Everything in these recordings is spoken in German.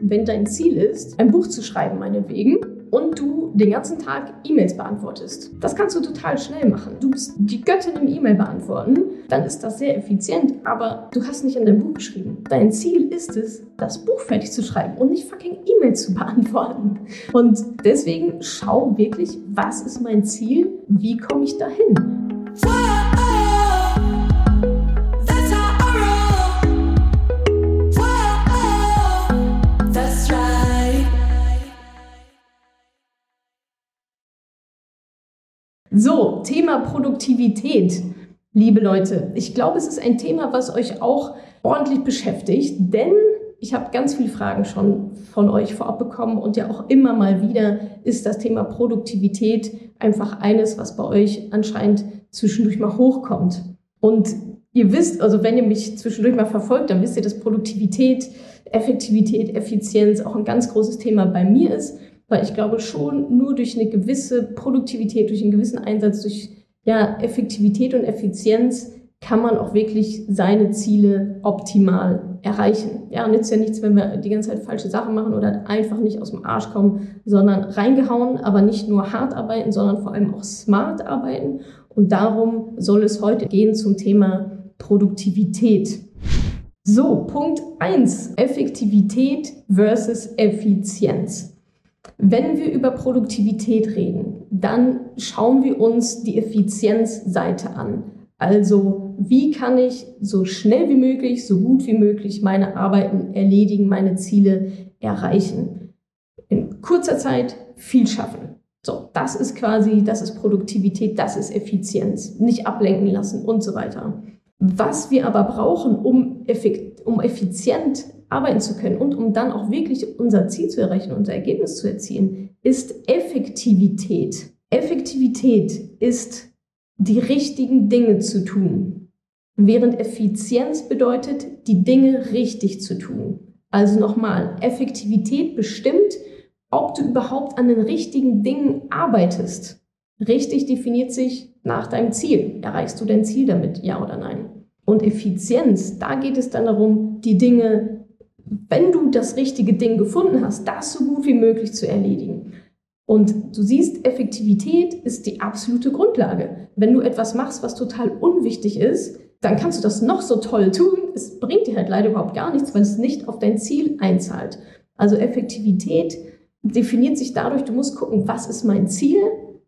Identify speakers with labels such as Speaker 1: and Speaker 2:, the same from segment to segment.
Speaker 1: Wenn dein Ziel ist, ein Buch zu schreiben, meinetwegen, und du den ganzen Tag E-Mails beantwortest. Das kannst du total schnell machen. Du bist die Göttin im E-Mail beantworten, dann ist das sehr effizient, aber du hast nicht an deinem Buch geschrieben. Dein Ziel ist es, das Buch fertig zu schreiben und nicht fucking E-Mails zu beantworten. Und deswegen schau wirklich, was ist mein Ziel? Wie komme ich dahin? So, Thema Produktivität. Liebe Leute, ich glaube, es ist ein Thema, was euch auch ordentlich beschäftigt, denn ich habe ganz viele Fragen schon von euch vorab bekommen und ja auch immer mal wieder ist das Thema Produktivität einfach eines, was bei euch anscheinend zwischendurch mal hochkommt. Und ihr wisst, also wenn ihr mich zwischendurch mal verfolgt, dann wisst ihr, dass Produktivität, Effektivität, Effizienz auch ein ganz großes Thema bei mir ist weil ich glaube schon, nur durch eine gewisse Produktivität, durch einen gewissen Einsatz, durch ja, Effektivität und Effizienz kann man auch wirklich seine Ziele optimal erreichen. Ja, nützt ja nichts, wenn wir die ganze Zeit falsche Sachen machen oder einfach nicht aus dem Arsch kommen, sondern reingehauen, aber nicht nur hart arbeiten, sondern vor allem auch smart arbeiten. Und darum soll es heute gehen zum Thema Produktivität. So, Punkt eins: Effektivität versus Effizienz. Wenn wir über Produktivität reden, dann schauen wir uns die Effizienzseite an. Also wie kann ich so schnell wie möglich, so gut wie möglich meine Arbeiten erledigen, meine Ziele erreichen. In kurzer Zeit viel schaffen. So, das ist quasi, das ist Produktivität, das ist Effizienz. Nicht ablenken lassen und so weiter. Was wir aber brauchen, um, effekt, um effizient arbeiten zu können und um dann auch wirklich unser Ziel zu erreichen, unser Ergebnis zu erzielen, ist Effektivität. Effektivität ist die richtigen Dinge zu tun, während Effizienz bedeutet, die Dinge richtig zu tun. Also nochmal, Effektivität bestimmt, ob du überhaupt an den richtigen Dingen arbeitest. Richtig definiert sich nach deinem Ziel. Erreichst du dein Ziel damit, ja oder nein? Und Effizienz, da geht es dann darum, die Dinge wenn du das richtige Ding gefunden hast, das so gut wie möglich zu erledigen. Und du siehst, Effektivität ist die absolute Grundlage. Wenn du etwas machst, was total unwichtig ist, dann kannst du das noch so toll tun. Es bringt dir halt leider überhaupt gar nichts, weil es nicht auf dein Ziel einzahlt. Also Effektivität definiert sich dadurch, du musst gucken, was ist mein Ziel,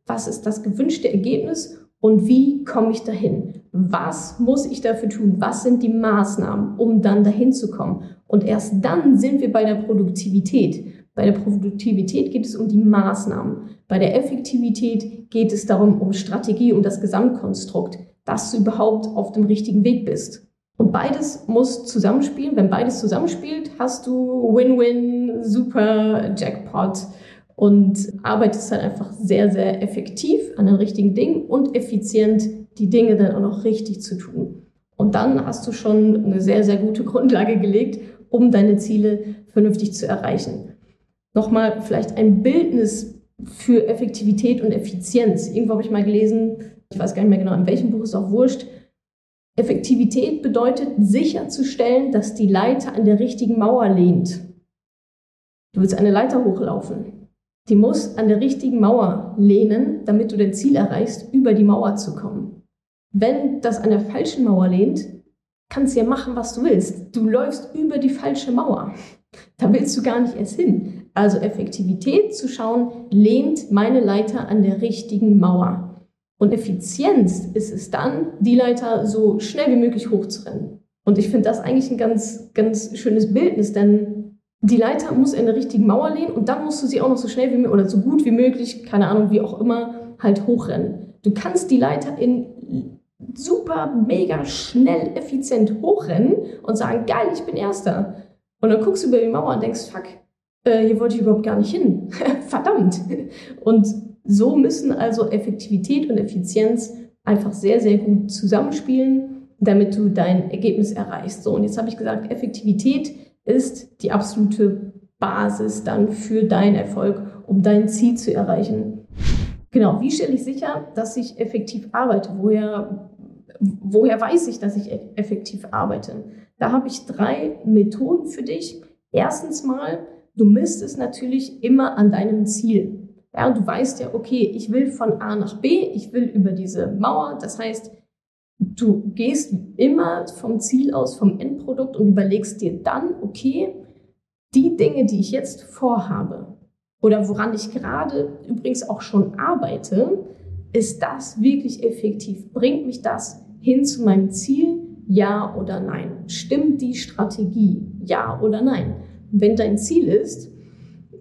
Speaker 1: was ist das gewünschte Ergebnis und wie komme ich dahin? Was muss ich dafür tun? Was sind die Maßnahmen, um dann dahin zu kommen? Und erst dann sind wir bei der Produktivität. Bei der Produktivität geht es um die Maßnahmen. Bei der Effektivität geht es darum, um Strategie, um das Gesamtkonstrukt, dass du überhaupt auf dem richtigen Weg bist. Und beides muss zusammenspielen. Wenn beides zusammenspielt, hast du Win-Win, super Jackpot und arbeitest dann einfach sehr, sehr effektiv an den richtigen Dingen und effizient die Dinge dann auch noch richtig zu tun. Und dann hast du schon eine sehr, sehr gute Grundlage gelegt, um deine Ziele vernünftig zu erreichen. Nochmal vielleicht ein Bildnis für Effektivität und Effizienz. Irgendwo habe ich mal gelesen, ich weiß gar nicht mehr genau, in welchem Buch ist auch wurscht. Effektivität bedeutet sicherzustellen, dass die Leiter an der richtigen Mauer lehnt. Du willst eine Leiter hochlaufen. Die muss an der richtigen Mauer lehnen, damit du dein Ziel erreichst, über die Mauer zu kommen. Wenn das an der falschen Mauer lehnt, kannst ja machen, was du willst. Du läufst über die falsche Mauer. Da willst du gar nicht erst hin. Also Effektivität zu schauen, lehnt meine Leiter an der richtigen Mauer. Und Effizienz ist es dann, die Leiter so schnell wie möglich hochzurennen. Und ich finde das eigentlich ein ganz, ganz schönes Bildnis, denn die Leiter muss in der richtigen Mauer lehnen und dann musst du sie auch noch so schnell wie möglich oder so gut wie möglich, keine Ahnung, wie auch immer, halt hochrennen. Du kannst die Leiter in super, mega schnell, effizient hochrennen und sagen, geil, ich bin Erster. Und dann guckst du über die Mauer und denkst, fuck, äh, hier wollte ich überhaupt gar nicht hin. Verdammt. Und so müssen also Effektivität und Effizienz einfach sehr, sehr gut zusammenspielen, damit du dein Ergebnis erreichst. So, und jetzt habe ich gesagt, Effektivität ist die absolute Basis dann für deinen Erfolg, um dein Ziel zu erreichen. Genau, wie stelle ich sicher, dass ich effektiv arbeite? Woher, woher weiß ich, dass ich effektiv arbeite? Da habe ich drei Methoden für dich. Erstens mal du misst es natürlich immer an deinem Ziel. Ja, du weißt ja, okay, ich will von A nach B, ich will über diese Mauer. Das heißt, du gehst immer vom Ziel aus, vom Endprodukt und überlegst dir dann, okay, die Dinge, die ich jetzt vorhabe oder woran ich gerade übrigens auch schon arbeite, ist das wirklich effektiv? Bringt mich das hin zu meinem Ziel? Ja oder nein? Stimmt die Strategie? Ja oder nein? Wenn dein Ziel ist,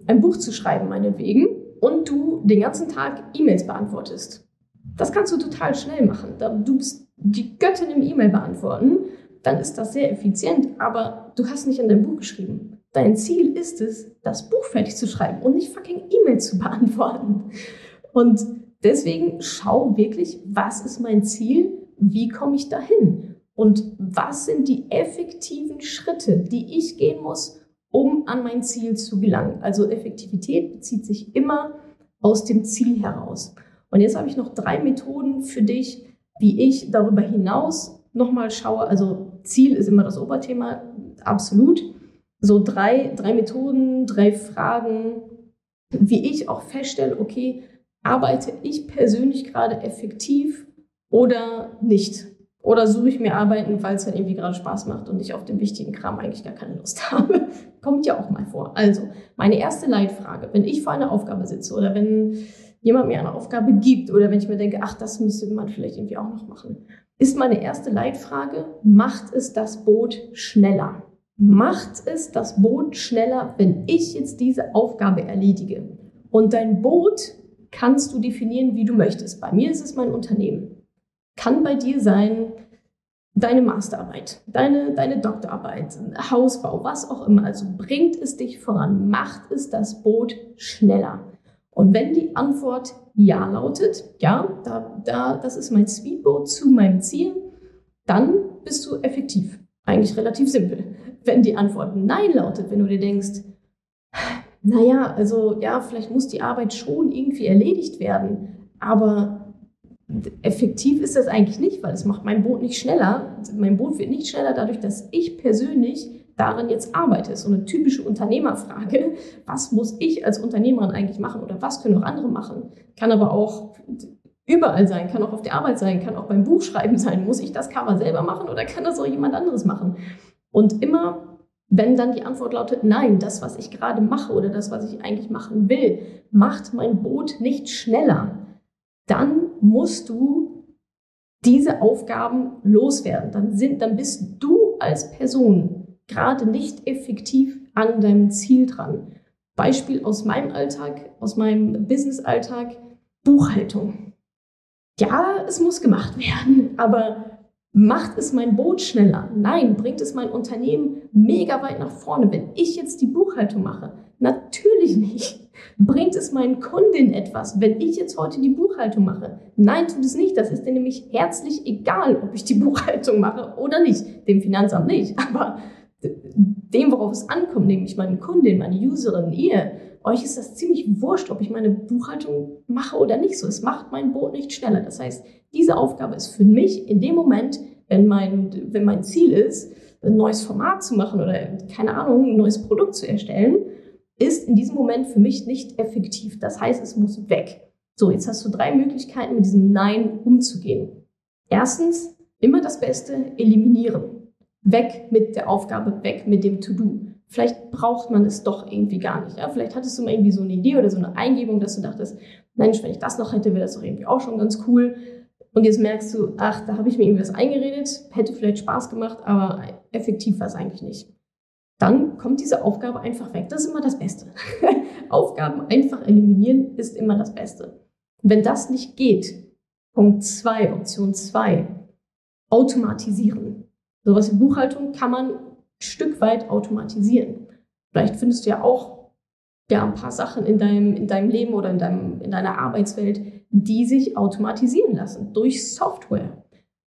Speaker 1: ein Buch zu schreiben, meinetwegen, und du den ganzen Tag E-Mails beantwortest, das kannst du total schnell machen. Du bist die Göttin im E-Mail beantworten, dann ist das sehr effizient, aber du hast nicht an deinem Buch geschrieben. Dein Ziel ist es, das Buch fertig zu schreiben und nicht fucking E-Mails zu beantworten. Und deswegen schau wirklich, was ist mein Ziel? Wie komme ich dahin? Und was sind die effektiven Schritte, die ich gehen muss, um an mein Ziel zu gelangen? Also Effektivität bezieht sich immer aus dem Ziel heraus. Und jetzt habe ich noch drei Methoden für dich, wie ich darüber hinaus nochmal schaue. Also Ziel ist immer das Oberthema, absolut. So drei, drei Methoden, drei Fragen, wie ich auch feststelle, okay, arbeite ich persönlich gerade effektiv oder nicht? Oder suche ich mir Arbeiten, weil es halt irgendwie gerade Spaß macht und ich auf den wichtigen Kram eigentlich gar keine Lust habe. Kommt ja auch mal vor. Also, meine erste Leitfrage, wenn ich vor einer Aufgabe sitze oder wenn jemand mir eine Aufgabe gibt oder wenn ich mir denke, ach, das müsste man vielleicht irgendwie auch noch machen, ist meine erste Leitfrage, macht es das Boot schneller? Macht es das Boot schneller, wenn ich jetzt diese Aufgabe erledige? Und dein Boot kannst du definieren, wie du möchtest. Bei mir ist es mein Unternehmen kann bei dir sein deine Masterarbeit, deine, deine Doktorarbeit, Hausbau, was auch immer. Also bringt es dich voran, macht es das Boot schneller. Und wenn die Antwort ja lautet, ja, da, da, das ist mein Speedboat zu meinem Ziel, dann bist du effektiv. Eigentlich relativ simpel. Wenn die Antwort nein lautet, wenn du dir denkst, naja, also ja, vielleicht muss die Arbeit schon irgendwie erledigt werden, aber effektiv ist das eigentlich nicht, weil es macht mein Boot nicht schneller. Mein Boot wird nicht schneller dadurch, dass ich persönlich daran jetzt arbeite. Ist so eine typische Unternehmerfrage. Was muss ich als Unternehmerin eigentlich machen oder was können auch andere machen? Kann aber auch überall sein, kann auch auf der Arbeit sein, kann auch beim Buchschreiben sein. Muss ich das Cover selber machen oder kann das auch jemand anderes machen? Und immer, wenn dann die Antwort lautet, nein, das, was ich gerade mache oder das, was ich eigentlich machen will, macht mein Boot nicht schneller dann musst du diese Aufgaben loswerden. Dann, sind, dann bist du als Person gerade nicht effektiv an deinem Ziel dran. Beispiel aus meinem Alltag, aus meinem Business-Alltag, Buchhaltung. Ja, es muss gemacht werden, aber macht es mein Boot schneller? Nein, bringt es mein Unternehmen mega weit nach vorne, wenn ich jetzt die Buchhaltung mache? Natürlich nicht. Bringt es meinen Kunden etwas, wenn ich jetzt heute die Buchhaltung mache? Nein, tut es nicht. Das ist dir nämlich herzlich egal, ob ich die Buchhaltung mache oder nicht. Dem Finanzamt nicht. Aber dem, worauf es ankommt, nämlich meinen Kunden, meine Userin, ihr, euch ist das ziemlich wurscht, ob ich meine Buchhaltung mache oder nicht. So, es macht mein Boot nicht schneller. Das heißt, diese Aufgabe ist für mich in dem Moment, wenn mein, wenn mein Ziel ist, ein neues Format zu machen oder keine Ahnung, ein neues Produkt zu erstellen, ist in diesem Moment für mich nicht effektiv. Das heißt, es muss weg. So, jetzt hast du drei Möglichkeiten, mit diesem Nein umzugehen. Erstens, immer das Beste eliminieren. Weg mit der Aufgabe, weg mit dem To-Do. Vielleicht braucht man es doch irgendwie gar nicht. Ja? Vielleicht hattest du mal irgendwie so eine Idee oder so eine Eingebung, dass du dachtest, Mensch, wenn ich das noch hätte, wäre das doch irgendwie auch schon ganz cool. Und jetzt merkst du, ach, da habe ich mir irgendwie was eingeredet, hätte vielleicht Spaß gemacht, aber effektiv war es eigentlich nicht dann kommt diese Aufgabe einfach weg. Das ist immer das Beste. Aufgaben einfach eliminieren ist immer das Beste. wenn das nicht geht, Punkt 2, Option 2, automatisieren. Sowas wie Buchhaltung kann man ein Stück weit automatisieren. Vielleicht findest du ja auch ja, ein paar Sachen in deinem, in deinem Leben oder in, deinem, in deiner Arbeitswelt, die sich automatisieren lassen durch Software.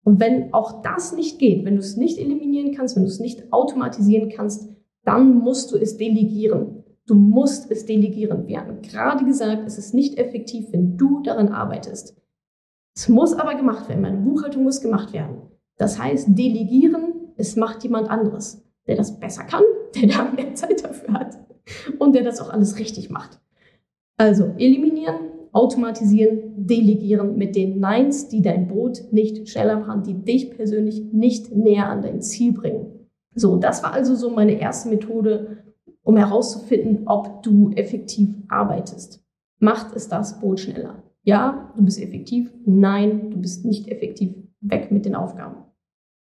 Speaker 1: Und wenn auch das nicht geht, wenn du es nicht eliminieren kannst, wenn du es nicht automatisieren kannst, dann musst du es delegieren. Du musst es delegieren. Wir haben gerade gesagt, es ist nicht effektiv, wenn du daran arbeitest. Es muss aber gemacht werden. Meine Buchhaltung muss gemacht werden. Das heißt, delegieren, es macht jemand anderes, der das besser kann, der da mehr Zeit dafür hat. Und der das auch alles richtig macht. Also eliminieren, automatisieren, delegieren mit den Neins, die dein Boot nicht schneller machen, die dich persönlich nicht näher an dein Ziel bringen. So, das war also so meine erste Methode, um herauszufinden, ob du effektiv arbeitest. Macht es das Boot schneller? Ja, du bist effektiv. Nein, du bist nicht effektiv. Weg mit den Aufgaben.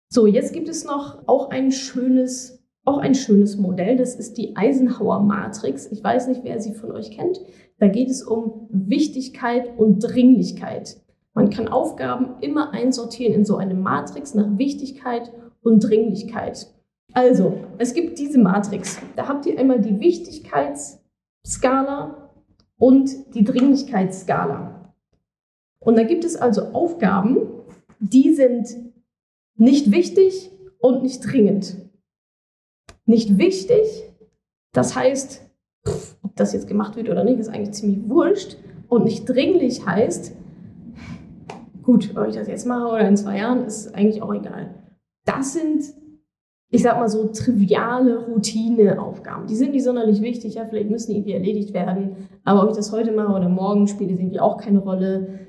Speaker 1: So, jetzt gibt es noch auch ein schönes, auch ein schönes Modell. Das ist die Eisenhower Matrix. Ich weiß nicht, wer sie von euch kennt. Da geht es um Wichtigkeit und Dringlichkeit. Man kann Aufgaben immer einsortieren in so eine Matrix nach Wichtigkeit und Dringlichkeit. Also, es gibt diese Matrix. Da habt ihr einmal die Wichtigkeitsskala und die Dringlichkeitsskala. Und da gibt es also Aufgaben, die sind nicht wichtig und nicht dringend. Nicht wichtig, das heißt, ob das jetzt gemacht wird oder nicht, ist eigentlich ziemlich wurscht. Und nicht dringlich heißt, gut, ob ich das jetzt mache oder in zwei Jahren, ist eigentlich auch egal. Das sind, ich sag mal so, triviale Routineaufgaben. Die sind nicht sonderlich wichtig, ja, vielleicht müssen die irgendwie erledigt werden, aber ob ich das heute mache oder morgen, spielt es irgendwie auch keine Rolle.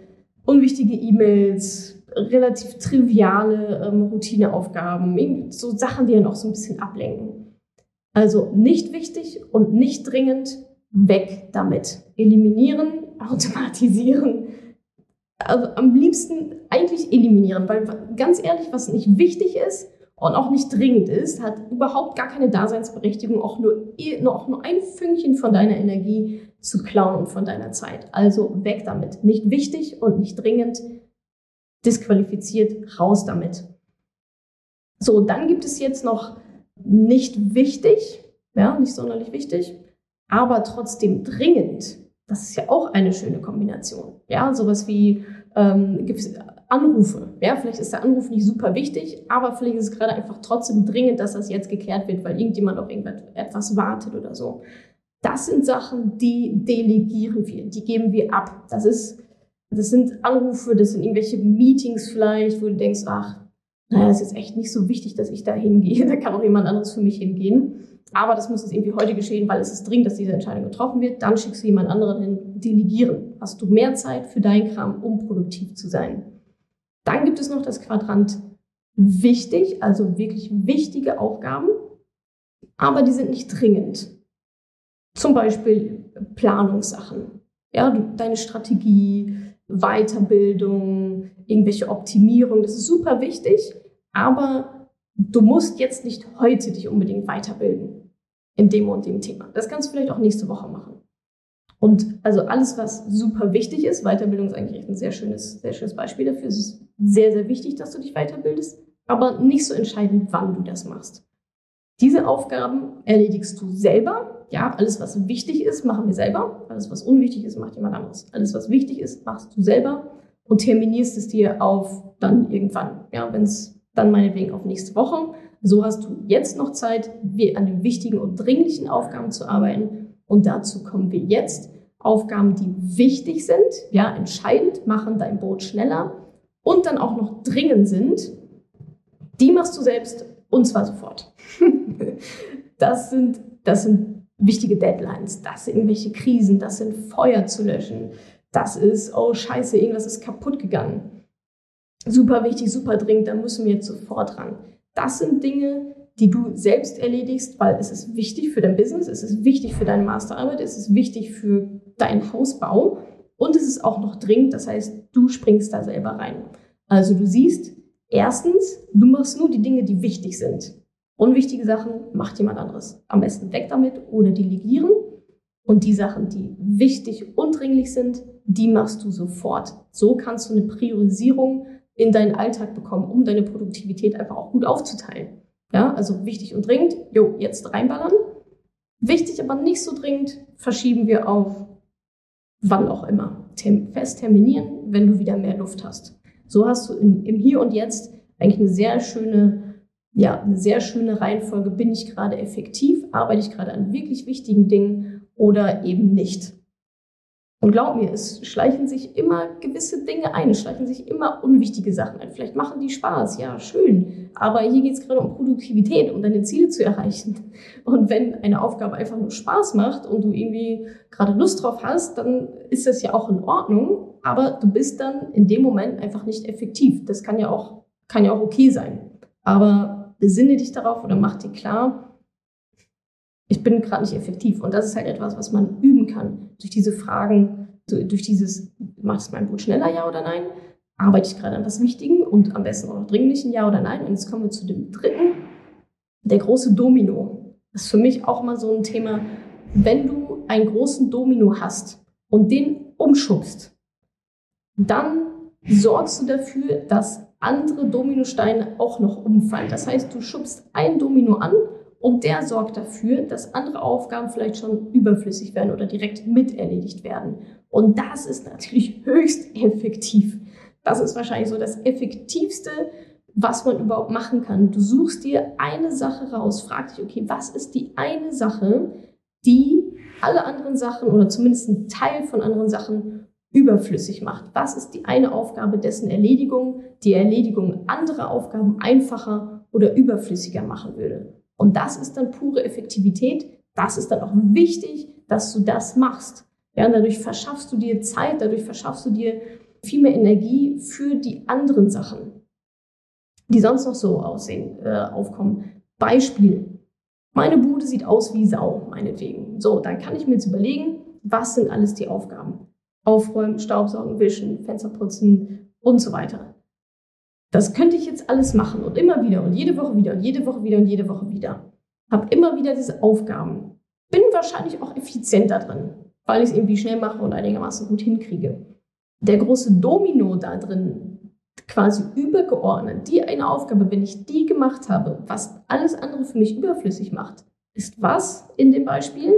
Speaker 1: Unwichtige E-Mails, relativ triviale ähm, Routineaufgaben, so Sachen, die ja noch so ein bisschen ablenken. Also nicht wichtig und nicht dringend, weg damit. Eliminieren, automatisieren. Also am liebsten eigentlich eliminieren, weil ganz ehrlich, was nicht wichtig ist und auch nicht dringend ist, hat überhaupt gar keine Daseinsberechtigung, auch nur, auch nur ein Fünkchen von deiner Energie zu klauen und von deiner Zeit. Also weg damit. Nicht wichtig und nicht dringend, disqualifiziert, raus damit. So, dann gibt es jetzt noch nicht wichtig, ja, nicht sonderlich wichtig, aber trotzdem dringend. Das ist ja auch eine schöne Kombination. Ja, sowas wie ähm, Anrufe. Ja, vielleicht ist der Anruf nicht super wichtig, aber vielleicht ist es gerade einfach trotzdem dringend, dass das jetzt geklärt wird, weil irgendjemand auf irgendetwas wartet oder so. Das sind Sachen, die delegieren wir, die geben wir ab. Das ist das sind Anrufe, das sind irgendwelche Meetings vielleicht, wo du denkst, ach, naja, ist jetzt echt nicht so wichtig, dass ich da hingehe. Da kann auch jemand anderes für mich hingehen. Aber das muss jetzt irgendwie heute geschehen, weil es ist dringend, dass diese Entscheidung getroffen wird. Dann schickst du jemand anderen hin. Delegieren. Hast du mehr Zeit für deinen Kram, um produktiv zu sein. Dann gibt es noch das Quadrant wichtig, also wirklich wichtige Aufgaben, aber die sind nicht dringend. Zum Beispiel Planungssachen. Ja, deine Strategie, Weiterbildung, irgendwelche Optimierung, das ist super wichtig, aber du musst jetzt nicht heute dich unbedingt weiterbilden in dem und dem Thema. Das kannst du vielleicht auch nächste Woche machen. Und also alles, was super wichtig ist, Weiterbildung ist eigentlich ein sehr schönes, sehr schönes Beispiel dafür. Es ist sehr, sehr wichtig, dass du dich weiterbildest, aber nicht so entscheidend, wann du das machst. Diese Aufgaben erledigst du selber ja, alles, was wichtig ist, machen wir selber. Alles, was unwichtig ist, macht jemand anderes. Alles, was wichtig ist, machst du selber und terminierst es dir auf dann irgendwann. Ja, wenn es dann meinetwegen auf nächste Woche. So hast du jetzt noch Zeit, an den wichtigen und dringlichen Aufgaben zu arbeiten. Und dazu kommen wir jetzt. Aufgaben, die wichtig sind, ja, entscheidend, machen dein Boot schneller und dann auch noch dringend sind, die machst du selbst und zwar sofort. das sind, das sind wichtige Deadlines, das sind irgendwelche Krisen, das sind Feuer zu löschen, das ist, oh scheiße, irgendwas ist kaputt gegangen. Super wichtig, super dringend, da müssen wir jetzt sofort ran. Das sind Dinge, die du selbst erledigst, weil es ist wichtig für dein Business, es ist wichtig für deine Masterarbeit, es ist wichtig für deinen Hausbau und es ist auch noch dringend, das heißt, du springst da selber rein. Also du siehst, erstens, du machst nur die Dinge, die wichtig sind. Unwichtige Sachen macht jemand anderes. Am besten weg damit oder delegieren. Und die Sachen, die wichtig und dringlich sind, die machst du sofort. So kannst du eine Priorisierung in deinen Alltag bekommen, um deine Produktivität einfach auch gut aufzuteilen. Ja, also wichtig und dringend, jo, jetzt reinballern. Wichtig, aber nicht so dringend, verschieben wir auf wann auch immer. Fest terminieren, wenn du wieder mehr Luft hast. So hast du in, im Hier und Jetzt eigentlich eine sehr schöne ja, eine sehr schöne Reihenfolge. Bin ich gerade effektiv? Arbeite ich gerade an wirklich wichtigen Dingen oder eben nicht? Und glaub mir, es schleichen sich immer gewisse Dinge ein, es schleichen sich immer unwichtige Sachen ein. Vielleicht machen die Spaß, ja, schön. Aber hier geht es gerade um Produktivität, um deine Ziele zu erreichen. Und wenn eine Aufgabe einfach nur Spaß macht und du irgendwie gerade Lust drauf hast, dann ist das ja auch in Ordnung. Aber du bist dann in dem Moment einfach nicht effektiv. Das kann ja auch, kann ja auch okay sein. Aber besinne dich darauf oder mach dir klar, ich bin gerade nicht effektiv. Und das ist halt etwas, was man üben kann. Durch diese Fragen, durch dieses, macht es mein Boot schneller, ja oder nein? Arbeite ich gerade an was Wichtigen und am besten auch noch Dringlichen, ja oder nein? Und jetzt kommen wir zu dem dritten, der große Domino. Das ist für mich auch mal so ein Thema. Wenn du einen großen Domino hast und den umschubst, dann sorgst du dafür, dass andere Dominosteine auch noch umfallen. Das heißt, du schubst ein Domino an und der sorgt dafür, dass andere Aufgaben vielleicht schon überflüssig werden oder direkt miterledigt werden. Und das ist natürlich höchst effektiv. Das ist wahrscheinlich so das Effektivste, was man überhaupt machen kann. Du suchst dir eine Sache raus, fragst dich, okay, was ist die eine Sache, die alle anderen Sachen oder zumindest einen Teil von anderen Sachen überflüssig macht? Was ist die eine Aufgabe, dessen Erledigung die Erledigung anderer Aufgaben einfacher oder überflüssiger machen würde? Und das ist dann pure Effektivität. Das ist dann auch wichtig, dass du das machst. Ja, dadurch verschaffst du dir Zeit, dadurch verschaffst du dir viel mehr Energie für die anderen Sachen, die sonst noch so aussehen, äh, aufkommen. Beispiel. Meine Bude sieht aus wie Sau, meinetwegen. So, dann kann ich mir jetzt überlegen, was sind alles die Aufgaben? Aufräumen, Staubsaugen, wischen, Fenster putzen und so weiter. Das könnte ich jetzt alles machen und immer wieder und jede Woche wieder und jede Woche wieder und jede Woche wieder. Habe immer wieder diese Aufgaben. Bin wahrscheinlich auch effizienter drin, weil ich es irgendwie schnell mache und einigermaßen gut hinkriege. Der große Domino da drin, quasi übergeordnet, die eine Aufgabe, wenn ich die gemacht habe, was alles andere für mich überflüssig macht, ist was in dem Beispiel?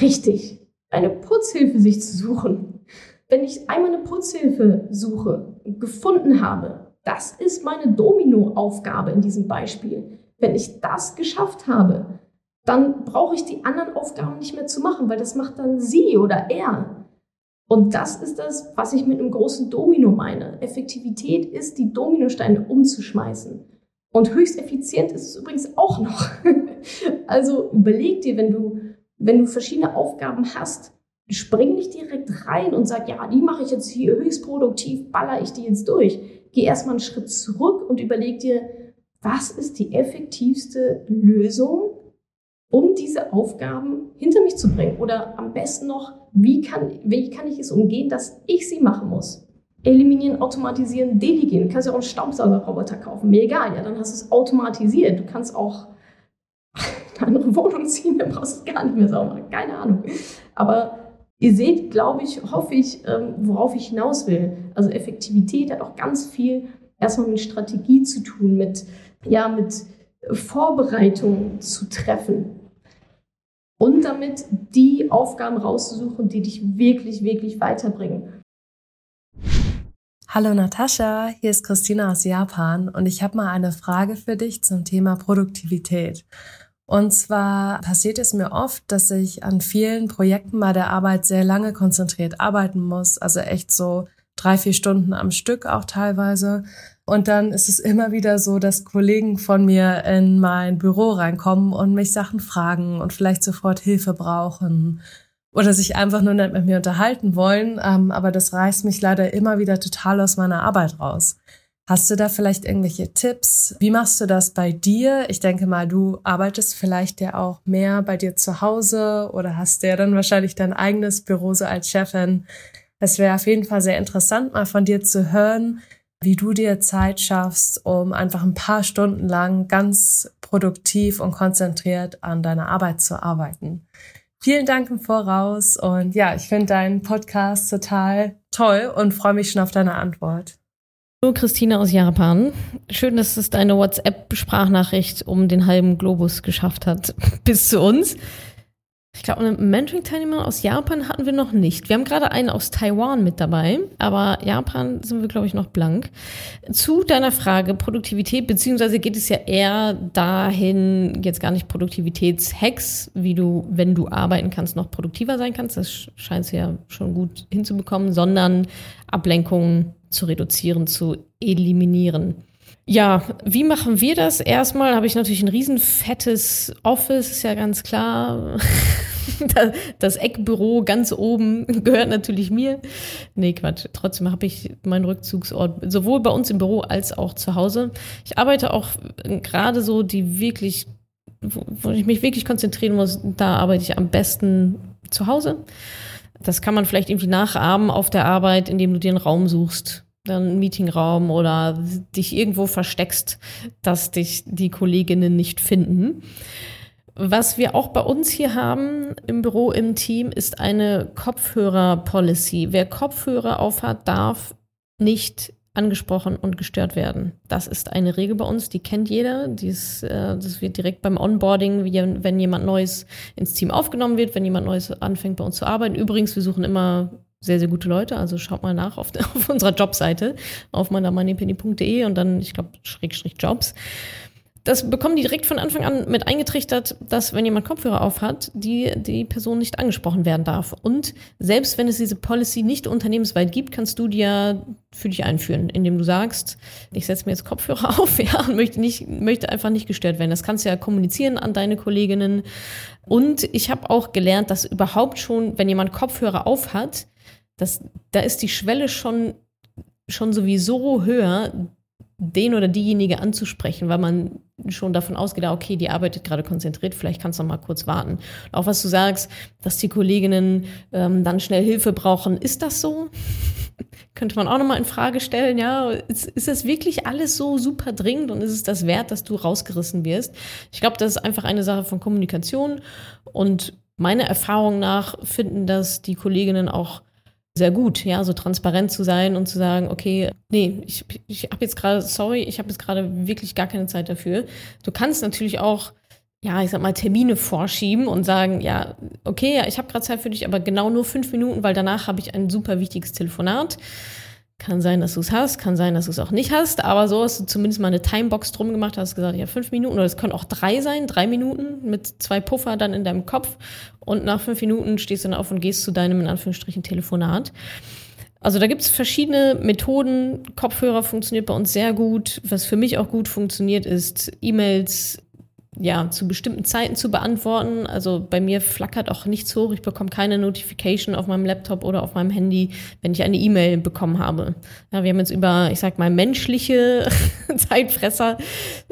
Speaker 1: Richtig, eine Putzhilfe sich zu suchen. Wenn ich einmal eine Putzhilfe suche, gefunden habe, das ist meine Dominoaufgabe in diesem Beispiel. Wenn ich das geschafft habe, dann brauche ich die anderen Aufgaben nicht mehr zu machen, weil das macht dann sie oder er. Und das ist das, was ich mit einem großen Domino meine. Effektivität ist, die Dominosteine umzuschmeißen. Und höchst effizient ist es übrigens auch noch. also überleg dir, wenn du, wenn du verschiedene Aufgaben hast, spring nicht direkt rein und sag, ja, die mache ich jetzt hier höchst produktiv, baller ich die jetzt durch geh erstmal einen Schritt zurück und überleg dir, was ist die effektivste Lösung, um diese Aufgaben hinter mich zu bringen? Oder am besten noch, wie kann, wie kann ich es umgehen, dass ich sie machen muss? Eliminieren, automatisieren, delegieren. Du kannst ja auch einen Staubsaugerroboter kaufen. Mir egal, ja, dann hast du es automatisiert. Du kannst auch eine andere Wohnung ziehen, dann brauchst du es gar nicht mehr sauber. Keine Ahnung. Aber Ihr seht, glaube ich, hoffe ich, ähm, worauf ich hinaus will. Also Effektivität hat auch ganz viel erstmal mit Strategie zu tun, mit, ja, mit Vorbereitung zu treffen. Und damit die Aufgaben rauszusuchen, die dich wirklich, wirklich weiterbringen.
Speaker 2: Hallo Natascha, hier ist Christina aus Japan und ich habe mal eine Frage für dich zum Thema Produktivität. Und zwar passiert es mir oft, dass ich an vielen Projekten bei der Arbeit sehr lange konzentriert arbeiten muss, also echt so drei, vier Stunden am Stück auch teilweise. Und dann ist es immer wieder so, dass Kollegen von mir in mein Büro reinkommen und mich Sachen fragen und vielleicht sofort Hilfe brauchen oder sich einfach nur nicht mit mir unterhalten wollen. Ähm, aber das reißt mich leider immer wieder total aus meiner Arbeit raus. Hast du da vielleicht irgendwelche Tipps? Wie machst du das bei dir? Ich denke mal, du arbeitest vielleicht ja auch mehr bei dir zu Hause oder hast ja dann wahrscheinlich dein eigenes Büro so als Chefin. Es wäre auf jeden Fall sehr interessant, mal von dir zu hören, wie du dir Zeit schaffst, um einfach ein paar Stunden lang ganz produktiv und konzentriert an deiner Arbeit zu arbeiten. Vielen Dank im Voraus und ja, ich finde deinen Podcast total toll und freue mich schon auf deine Antwort.
Speaker 3: Hallo Christina aus Japan. Schön, dass es deine WhatsApp-Sprachnachricht um den halben Globus geschafft hat bis zu uns.
Speaker 1: Ich glaube, eine Mentoring-Teilnehmer aus Japan hatten wir noch nicht. Wir haben gerade einen aus Taiwan mit dabei, aber Japan sind wir, glaube ich, noch blank. Zu deiner Frage Produktivität, beziehungsweise geht es ja eher dahin, jetzt gar nicht Produktivitätshacks, wie du, wenn du arbeiten kannst, noch produktiver sein kannst. Das scheint du ja schon gut hinzubekommen, sondern Ablenkungen zu reduzieren, zu eliminieren. Ja, wie machen wir das? Erstmal habe ich natürlich ein riesen fettes Office, ist ja ganz klar. Das Eckbüro ganz oben gehört natürlich mir. Nee, Quatsch. Trotzdem habe ich meinen Rückzugsort sowohl bei uns im Büro als auch zu Hause. Ich arbeite auch gerade so die wirklich, wo ich mich wirklich konzentrieren muss, da arbeite ich am besten zu Hause. Das kann man vielleicht irgendwie nachahmen auf der Arbeit, indem du dir einen Raum suchst, einen Meetingraum oder dich irgendwo versteckst, dass dich die Kolleginnen nicht finden. Was wir auch bei uns hier haben im Büro, im Team, ist eine Kopfhörer-Policy. Wer Kopfhörer aufhat, darf nicht angesprochen und gestört werden. Das ist eine Regel bei uns, die kennt jeder. Die ist, äh, das wird direkt beim Onboarding, wenn jemand Neues ins Team aufgenommen wird, wenn jemand Neues anfängt bei uns zu arbeiten. Übrigens, wir suchen immer sehr, sehr gute Leute. Also schaut mal nach auf, auf unserer Jobseite auf meiner und dann, ich glaube, Schrägstrich Jobs. Das bekommen die direkt von Anfang an mit eingetrichtert, dass wenn jemand Kopfhörer auf hat, die, die Person nicht angesprochen werden darf. Und selbst wenn es diese Policy nicht unternehmensweit gibt, kannst du dir für dich einführen, indem du sagst, ich setze mir jetzt Kopfhörer auf, ja, und möchte nicht, möchte einfach nicht gestört werden. Das kannst du ja kommunizieren an deine Kolleginnen. Und ich habe auch gelernt, dass überhaupt schon, wenn jemand Kopfhörer auf hat, das, da ist die Schwelle schon, schon sowieso höher, den oder diejenige anzusprechen, weil man schon davon ausgeht, ah, okay, die arbeitet gerade konzentriert, vielleicht kannst du noch mal kurz warten. auch was du sagst, dass die Kolleginnen ähm, dann schnell Hilfe brauchen, ist das so? Könnte man auch noch mal in Frage stellen, ja, ist, ist das wirklich alles so super dringend und ist es das wert, dass du rausgerissen wirst? Ich glaube, das ist einfach eine Sache von Kommunikation und meiner Erfahrung nach finden das die Kolleginnen auch sehr gut, ja, so transparent zu sein und zu sagen, okay, nee, ich, ich habe jetzt gerade, sorry, ich habe jetzt gerade wirklich gar keine Zeit dafür. Du kannst natürlich auch, ja, ich sag mal, Termine vorschieben und sagen, ja, okay, ja, ich habe gerade Zeit für dich, aber genau nur fünf Minuten, weil danach habe ich ein super wichtiges Telefonat. Kann sein, dass du es hast, kann sein, dass du es auch nicht hast, aber so hast du zumindest mal eine Timebox drum gemacht, hast gesagt, ja, fünf Minuten oder es können auch drei sein, drei Minuten mit zwei Puffer dann in deinem Kopf und nach fünf Minuten stehst du dann auf und gehst zu deinem, in Anführungsstrichen, Telefonat. Also da gibt es verschiedene Methoden. Kopfhörer funktioniert bei uns sehr gut. Was für mich auch gut funktioniert, ist E-Mails ja, zu bestimmten Zeiten zu beantworten. Also bei mir flackert auch nichts hoch. Ich bekomme keine Notification auf meinem Laptop oder auf meinem Handy, wenn ich eine E-Mail bekommen habe. Ja, wir haben jetzt über, ich sag mal, menschliche Zeitfresser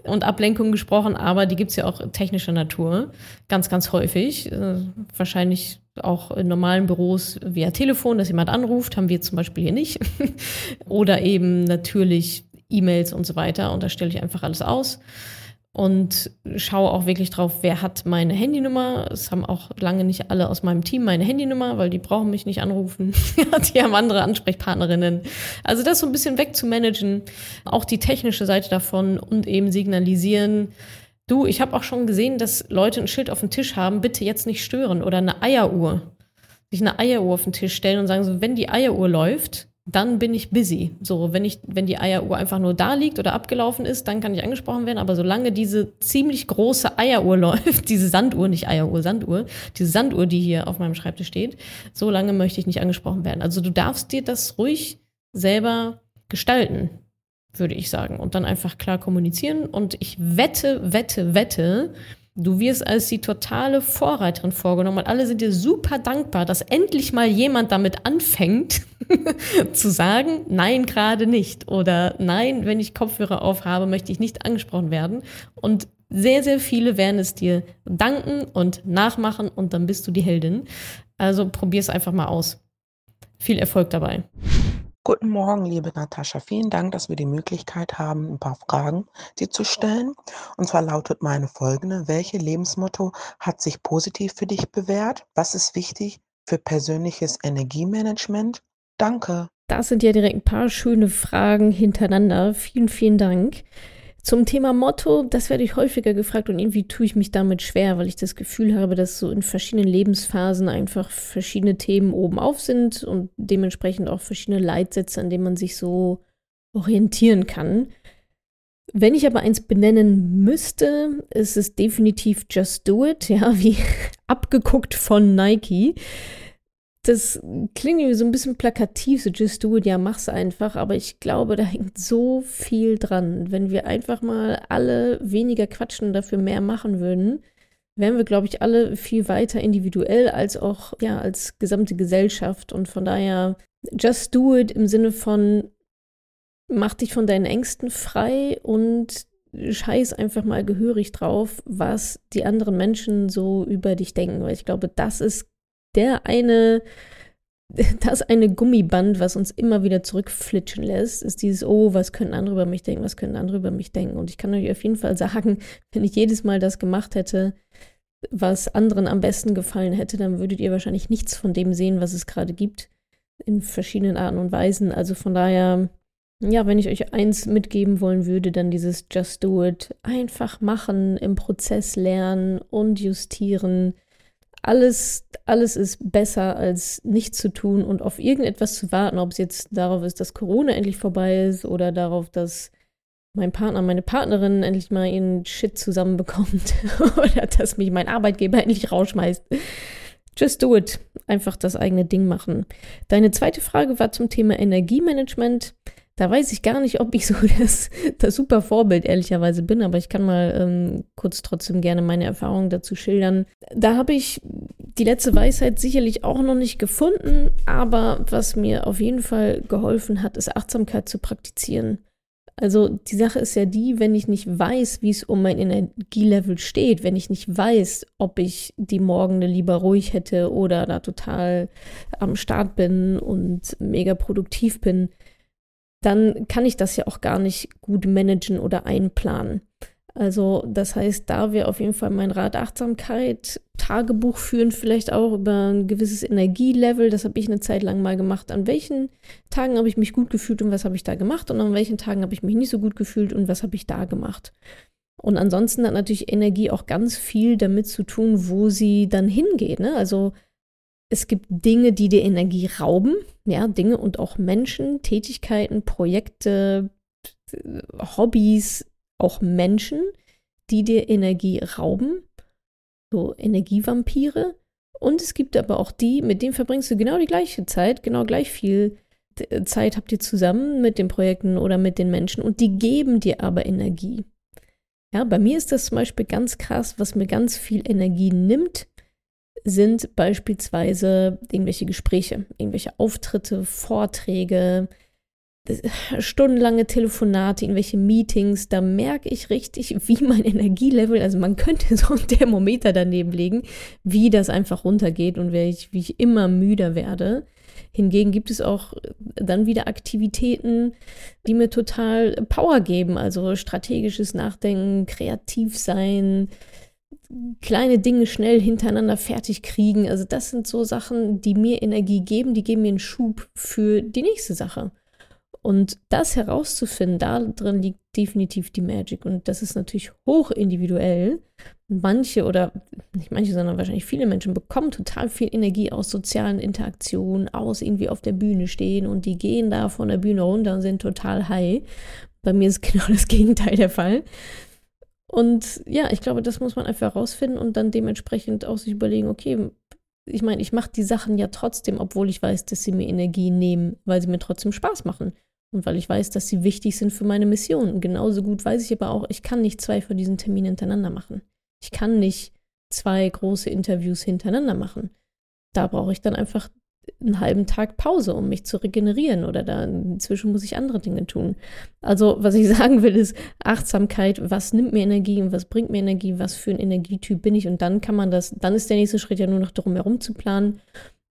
Speaker 1: und Ablenkungen gesprochen, aber die gibt's ja auch technischer Natur. Ganz, ganz häufig. Äh, wahrscheinlich auch in normalen Büros via Telefon, dass jemand anruft, haben wir zum Beispiel hier nicht. oder eben natürlich E-Mails und so weiter. Und da stelle ich einfach alles aus und schaue auch wirklich drauf, wer hat meine Handynummer. Es haben auch lange nicht alle aus meinem Team meine Handynummer, weil die brauchen mich nicht anrufen. die haben andere Ansprechpartnerinnen. Also das so ein bisschen wegzumanagen, auch die technische Seite davon und eben signalisieren, du, ich habe auch schon gesehen, dass Leute ein Schild auf dem Tisch haben, bitte jetzt nicht stören oder eine Eieruhr. Sich eine Eieruhr auf den Tisch stellen und sagen so, wenn die Eieruhr läuft, dann bin ich busy. So, wenn ich, wenn die Eieruhr einfach nur da liegt oder abgelaufen ist, dann kann ich angesprochen werden. Aber solange diese ziemlich große Eieruhr läuft, diese Sanduhr, nicht Eieruhr, Sanduhr, diese Sanduhr, die hier auf meinem Schreibtisch steht, so lange möchte ich nicht angesprochen werden. Also du darfst dir das ruhig selber gestalten, würde ich sagen. Und dann einfach klar kommunizieren. Und ich wette, wette, wette, Du wirst als die totale Vorreiterin vorgenommen und alle sind dir super dankbar, dass endlich mal jemand damit anfängt zu sagen, nein, gerade nicht oder nein, wenn ich Kopfhörer aufhabe, möchte ich nicht angesprochen werden. Und sehr, sehr viele werden es dir danken und nachmachen und dann bist du die Heldin. Also probier es einfach mal aus. Viel Erfolg dabei.
Speaker 4: Guten Morgen, liebe Natascha. Vielen Dank, dass wir die Möglichkeit haben, ein paar Fragen dir zu stellen. Und zwar lautet meine folgende. Welche Lebensmotto hat sich positiv für dich bewährt? Was ist wichtig für persönliches Energiemanagement? Danke.
Speaker 1: Das sind ja direkt ein paar schöne Fragen hintereinander. Vielen, vielen Dank. Zum Thema Motto, das werde ich häufiger gefragt und irgendwie tue ich mich damit schwer, weil ich das Gefühl habe, dass so in verschiedenen Lebensphasen einfach verschiedene Themen oben auf sind und dementsprechend auch verschiedene Leitsätze, an denen man sich so orientieren kann. Wenn ich aber eins benennen müsste, ist es definitiv Just Do It, ja, wie abgeguckt von Nike. Das klingt irgendwie so ein bisschen plakativ, so Just Do It, ja, mach's einfach, aber ich glaube, da hängt so viel dran. Wenn wir einfach mal alle weniger quatschen und dafür mehr machen würden, wären wir, glaube ich, alle viel weiter individuell als auch, ja, als gesamte Gesellschaft. Und von daher, Just Do It im Sinne von, mach dich von deinen Ängsten frei und scheiß einfach mal gehörig drauf, was die anderen Menschen so über dich denken. Weil ich glaube, das ist der eine, das eine Gummiband, was uns immer wieder zurückflitschen lässt, ist dieses, oh, was können andere über mich denken, was können andere über mich denken. Und ich kann euch auf jeden Fall sagen, wenn ich jedes Mal das gemacht hätte, was anderen am besten gefallen hätte, dann würdet ihr wahrscheinlich nichts von dem sehen, was es gerade gibt, in verschiedenen Arten und Weisen. Also von daher, ja, wenn ich euch eins mitgeben wollen würde, dann dieses Just Do It. Einfach machen, im Prozess lernen und justieren. Alles, alles ist besser als nichts zu tun und auf irgendetwas zu warten, ob es jetzt darauf ist, dass Corona endlich vorbei ist oder darauf, dass mein Partner, meine Partnerin endlich mal ihren Shit zusammenbekommt oder dass mich mein Arbeitgeber endlich rausschmeißt. Just do it. Einfach das eigene Ding machen. Deine zweite Frage war zum Thema Energiemanagement. Da weiß ich gar nicht, ob ich so das, das super Vorbild ehrlicherweise bin, aber ich kann mal ähm, kurz trotzdem gerne meine Erfahrungen dazu schildern. Da habe ich die letzte Weisheit sicherlich auch noch nicht gefunden, aber was mir auf jeden Fall geholfen hat, ist Achtsamkeit zu praktizieren. Also die Sache ist ja die, wenn ich nicht weiß, wie es um mein Energielevel steht, wenn ich nicht weiß, ob ich die Morgende lieber ruhig hätte oder da total am Start bin und mega produktiv bin, dann kann ich das ja auch gar nicht gut managen oder einplanen. Also das heißt, da wäre auf jeden Fall mein Rat Achtsamkeit, Tagebuch führen vielleicht auch über ein gewisses Energielevel. Das habe ich eine Zeit lang mal gemacht. An welchen Tagen habe ich mich gut gefühlt und was habe ich da gemacht? Und an welchen Tagen habe ich mich nicht so gut gefühlt und was habe ich da gemacht? Und ansonsten hat natürlich Energie auch ganz viel damit zu tun, wo sie dann hingeht. Ne? Also es gibt Dinge, die dir Energie rauben, ja, Dinge und auch Menschen, Tätigkeiten, Projekte, Hobbys, auch Menschen, die dir Energie rauben, so Energievampire. Und es gibt aber auch die, mit denen verbringst du genau die gleiche Zeit, genau gleich viel Zeit habt ihr zusammen mit den Projekten oder mit den Menschen und die geben dir aber Energie. Ja, bei mir ist das zum Beispiel ganz krass, was mir ganz viel Energie nimmt, sind beispielsweise irgendwelche Gespräche, irgendwelche Auftritte, Vorträge, stundenlange Telefonate, irgendwelche Meetings, da merke ich richtig, wie mein Energielevel, also man könnte so ein Thermometer daneben legen, wie das einfach runtergeht und wie ich, wie ich immer müder werde. Hingegen gibt es auch dann wieder Aktivitäten, die mir total Power geben, also strategisches Nachdenken, kreativ sein, kleine Dinge schnell hintereinander fertig kriegen. Also das sind so Sachen, die mir Energie geben, die geben mir einen Schub für die nächste Sache. Und das herauszufinden, da drin liegt definitiv die Magic. Und das ist natürlich hoch individuell. Manche oder nicht manche, sondern wahrscheinlich viele Menschen bekommen total viel Energie aus sozialen Interaktionen, aus irgendwie auf der Bühne stehen und die gehen da von der Bühne runter und sind total high. Bei mir ist genau das Gegenteil der Fall. Und ja, ich glaube, das muss man einfach herausfinden und dann dementsprechend auch sich überlegen, okay, ich meine, ich mache die Sachen ja trotzdem, obwohl ich weiß, dass sie mir Energie nehmen, weil sie mir trotzdem Spaß machen. Und weil ich weiß, dass sie wichtig sind für meine Mission. Und genauso gut weiß ich aber auch, ich kann nicht zwei von diesen Terminen hintereinander machen. Ich kann nicht zwei große Interviews hintereinander machen. Da brauche ich dann einfach einen halben Tag Pause, um mich zu regenerieren oder da inzwischen muss ich andere Dinge tun. Also, was ich sagen will, ist Achtsamkeit, was nimmt mir Energie und was bringt mir Energie, was für ein Energietyp bin ich und dann kann man das, dann ist der nächste Schritt ja nur noch darum herum zu planen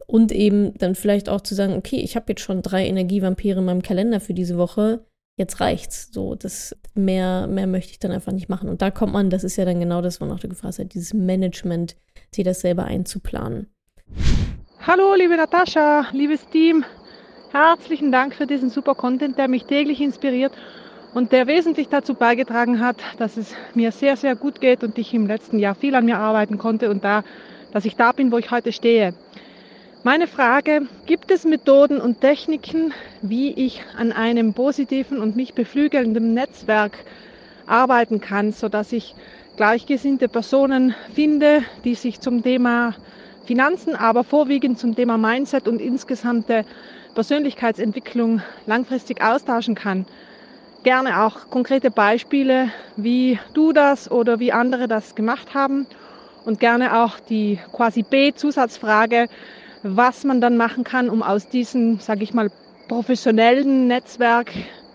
Speaker 1: und eben dann vielleicht auch zu sagen, okay, ich habe jetzt schon drei Energievampire in meinem Kalender für diese Woche, jetzt reicht's. So, das mehr, mehr möchte ich dann einfach nicht machen. Und da kommt man, das ist ja dann genau das, wonach du gefragt hast, dieses Management, dir das selber einzuplanen.
Speaker 5: Hallo, liebe Natascha, liebes Team. Herzlichen Dank für diesen super Content, der mich täglich inspiriert und der wesentlich dazu beigetragen hat, dass es mir sehr, sehr gut geht und ich im letzten Jahr viel an mir arbeiten konnte und da, dass ich da bin, wo ich heute stehe. Meine Frage, gibt es Methoden und Techniken, wie ich an einem positiven und mich beflügelnden Netzwerk arbeiten kann, sodass ich gleichgesinnte Personen finde, die sich zum Thema Finanzen, aber vorwiegend zum Thema Mindset und insgesamte Persönlichkeitsentwicklung langfristig austauschen kann. Gerne auch konkrete Beispiele, wie du das oder wie andere das gemacht haben. Und gerne auch die quasi B-Zusatzfrage, was man dann machen kann, um aus diesem, sage ich mal, professionellen Netzwerk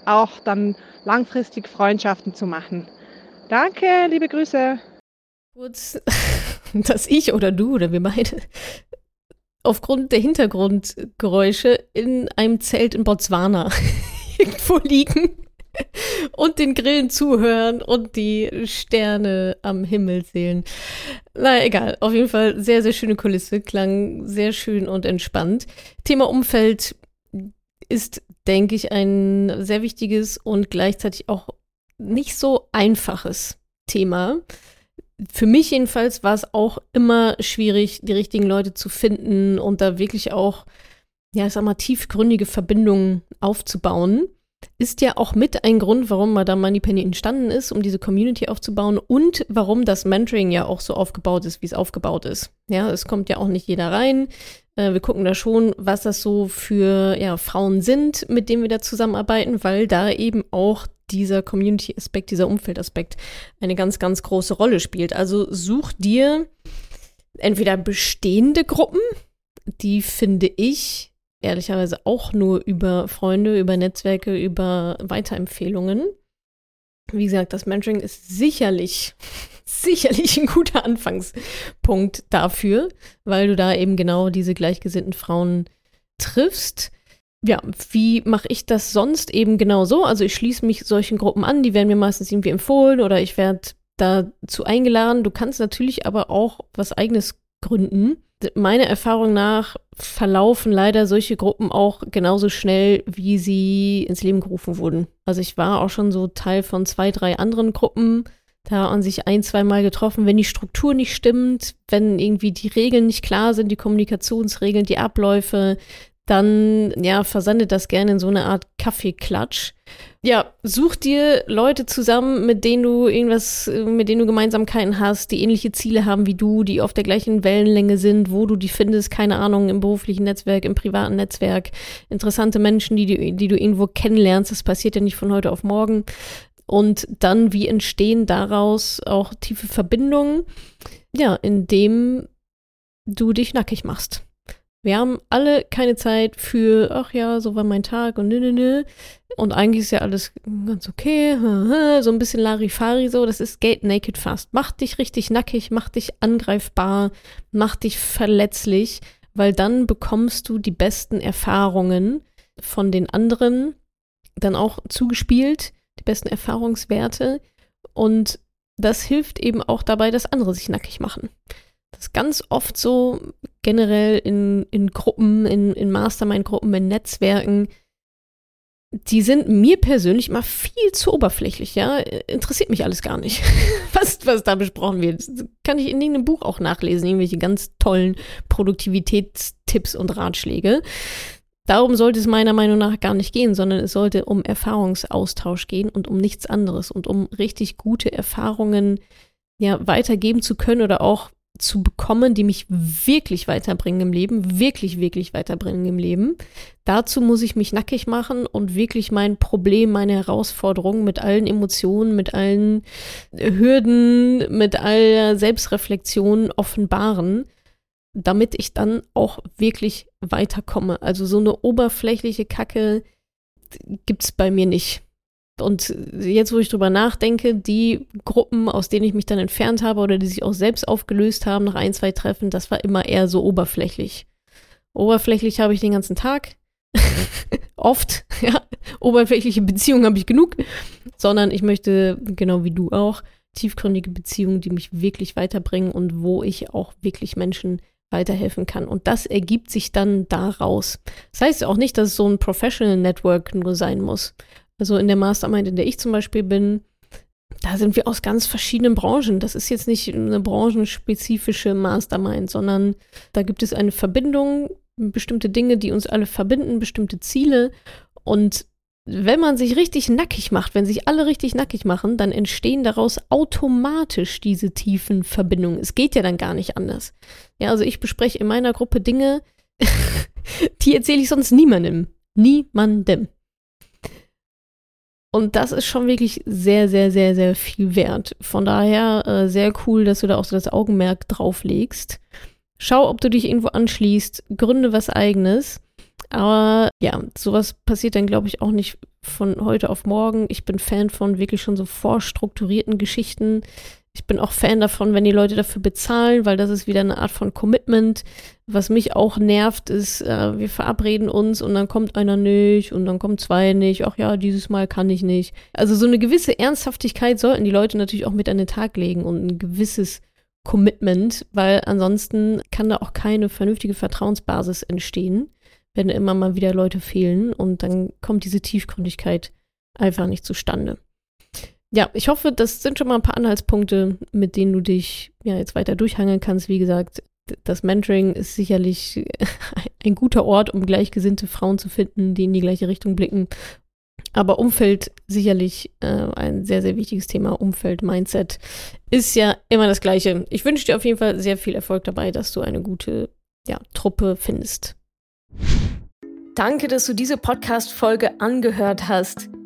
Speaker 5: auch dann langfristig Freundschaften zu machen. Danke, liebe Grüße.
Speaker 1: Kurz, dass ich oder du oder wir beide aufgrund der Hintergrundgeräusche in einem Zelt in Botswana irgendwo liegen und den Grillen zuhören und die Sterne am Himmel sehen. Na egal, auf jeden Fall sehr, sehr schöne Kulisse, klang sehr schön und entspannt. Thema Umfeld ist, denke ich, ein sehr wichtiges und gleichzeitig auch nicht so einfaches Thema. Für mich jedenfalls war es auch immer schwierig, die richtigen Leute zu finden und da wirklich auch, ja, ich sag mal, tiefgründige Verbindungen aufzubauen. Ist ja auch mit ein Grund, warum Madame Moneypenny entstanden ist, um diese Community aufzubauen und warum das Mentoring ja auch so aufgebaut ist, wie es aufgebaut ist. Ja, es kommt ja auch nicht jeder rein. Äh, wir gucken da schon, was das so für ja, Frauen sind, mit denen wir da zusammenarbeiten, weil da eben auch dieser Community-Aspekt, dieser Umfeldaspekt eine ganz, ganz große Rolle spielt. Also such dir entweder bestehende Gruppen, die finde ich ehrlicherweise auch nur über Freunde, über Netzwerke, über Weiterempfehlungen. Wie gesagt, das Mentoring ist sicherlich, sicherlich ein guter Anfangspunkt dafür, weil du da eben genau diese gleichgesinnten Frauen triffst. Ja, wie mache ich das sonst eben genau so? Also ich schließe mich solchen Gruppen an, die werden mir meistens irgendwie empfohlen oder ich werde dazu eingeladen. Du kannst natürlich aber auch was eigenes gründen meiner Erfahrung nach verlaufen leider solche Gruppen auch genauso schnell, wie sie ins Leben gerufen wurden. Also ich war auch schon so Teil von zwei, drei anderen Gruppen. Da man sich ein, zwei Mal getroffen, wenn die Struktur nicht stimmt, wenn irgendwie die Regeln nicht klar sind, die Kommunikationsregeln, die Abläufe, dann ja, versandet das gerne in so eine Art Kaffeeklatsch. Ja, such dir Leute zusammen, mit denen du irgendwas, mit denen du Gemeinsamkeiten hast, die ähnliche Ziele haben wie du, die auf der gleichen Wellenlänge sind, wo du die findest, keine Ahnung, im beruflichen Netzwerk, im privaten Netzwerk, interessante Menschen, die, die, die du irgendwo kennenlernst. Das passiert ja nicht von heute auf morgen. Und dann, wie entstehen daraus auch tiefe Verbindungen? Ja, indem du dich nackig machst. Wir haben alle keine Zeit für, ach ja, so war mein Tag und nö, nö, nö. Und eigentlich ist ja alles ganz okay, so ein bisschen Larifari so. Das ist Gate Naked Fast. Mach dich richtig nackig, mach dich angreifbar, mach dich verletzlich, weil dann bekommst du die besten Erfahrungen von den anderen dann auch zugespielt, die besten Erfahrungswerte. Und das hilft eben auch dabei, dass andere sich nackig machen. Das ist ganz oft so, generell in, in Gruppen, in, in Mastermind-Gruppen, in Netzwerken, die sind mir persönlich mal viel zu oberflächlich, ja. Interessiert mich alles gar nicht, was, was da besprochen wird. Das kann ich in irgendeinem Buch auch nachlesen, irgendwelche ganz tollen Produktivitätstipps und Ratschläge. Darum sollte es meiner Meinung nach gar nicht gehen, sondern es sollte um Erfahrungsaustausch gehen und um nichts anderes und um richtig gute Erfahrungen ja weitergeben zu können oder auch zu bekommen, die mich wirklich weiterbringen im Leben, wirklich, wirklich weiterbringen im Leben. Dazu muss ich mich nackig machen und wirklich mein Problem, meine Herausforderungen mit allen Emotionen, mit allen Hürden, mit aller Selbstreflexion offenbaren, damit ich dann auch wirklich weiterkomme. Also so eine oberflächliche Kacke gibt's bei mir nicht. Und jetzt, wo ich drüber nachdenke, die Gruppen, aus denen ich mich dann entfernt habe oder die sich auch selbst aufgelöst haben nach ein, zwei Treffen, das war immer eher so oberflächlich. Oberflächlich habe ich den ganzen Tag. Oft, ja. Oberflächliche Beziehungen habe ich genug. Sondern ich möchte, genau wie du auch, tiefgründige Beziehungen, die mich wirklich weiterbringen und wo ich auch wirklich Menschen weiterhelfen kann. Und das ergibt sich dann daraus. Das heißt auch nicht, dass es so ein Professional Network nur sein muss. Also in der Mastermind, in der ich zum Beispiel bin, da sind wir aus ganz verschiedenen Branchen. Das ist jetzt nicht eine branchenspezifische Mastermind, sondern da gibt es eine Verbindung, bestimmte Dinge, die uns alle verbinden, bestimmte Ziele. Und wenn man sich richtig nackig macht, wenn sich alle richtig nackig machen, dann entstehen daraus automatisch diese tiefen Verbindungen. Es geht ja dann gar nicht anders. Ja, also ich bespreche in meiner Gruppe Dinge, die erzähle ich sonst niemandem. Niemandem. Und das ist schon wirklich sehr, sehr, sehr, sehr viel wert. Von daher äh, sehr cool, dass du da auch so das Augenmerk drauf legst. Schau, ob du dich irgendwo anschließt, gründe was eigenes. Aber ja, sowas passiert dann, glaube ich, auch nicht von heute auf morgen. Ich bin Fan von wirklich schon so vorstrukturierten Geschichten. Ich bin auch Fan davon, wenn die Leute dafür bezahlen, weil das ist wieder eine Art von Commitment. Was mich auch nervt, ist, äh, wir verabreden uns und dann kommt einer nicht und dann kommen zwei nicht. Ach ja, dieses Mal kann ich nicht. Also so eine gewisse Ernsthaftigkeit sollten die Leute natürlich auch mit an den Tag legen und ein gewisses Commitment, weil ansonsten kann da auch keine vernünftige Vertrauensbasis entstehen, wenn immer mal wieder Leute fehlen und dann kommt diese Tiefgründigkeit einfach nicht zustande ja, ich hoffe, das sind schon mal ein paar Anhaltspunkte, mit denen du dich ja jetzt weiter durchhangeln kannst. Wie gesagt, das Mentoring ist sicherlich ein guter Ort, um gleichgesinnte Frauen zu finden, die in die gleiche Richtung blicken. Aber Umfeld sicherlich äh, ein sehr, sehr wichtiges Thema. Umfeld, Mindset ist ja immer das Gleiche. Ich wünsche dir auf jeden Fall sehr viel Erfolg dabei, dass du eine gute ja, Truppe findest. Danke, dass du diese Podcast-Folge angehört hast.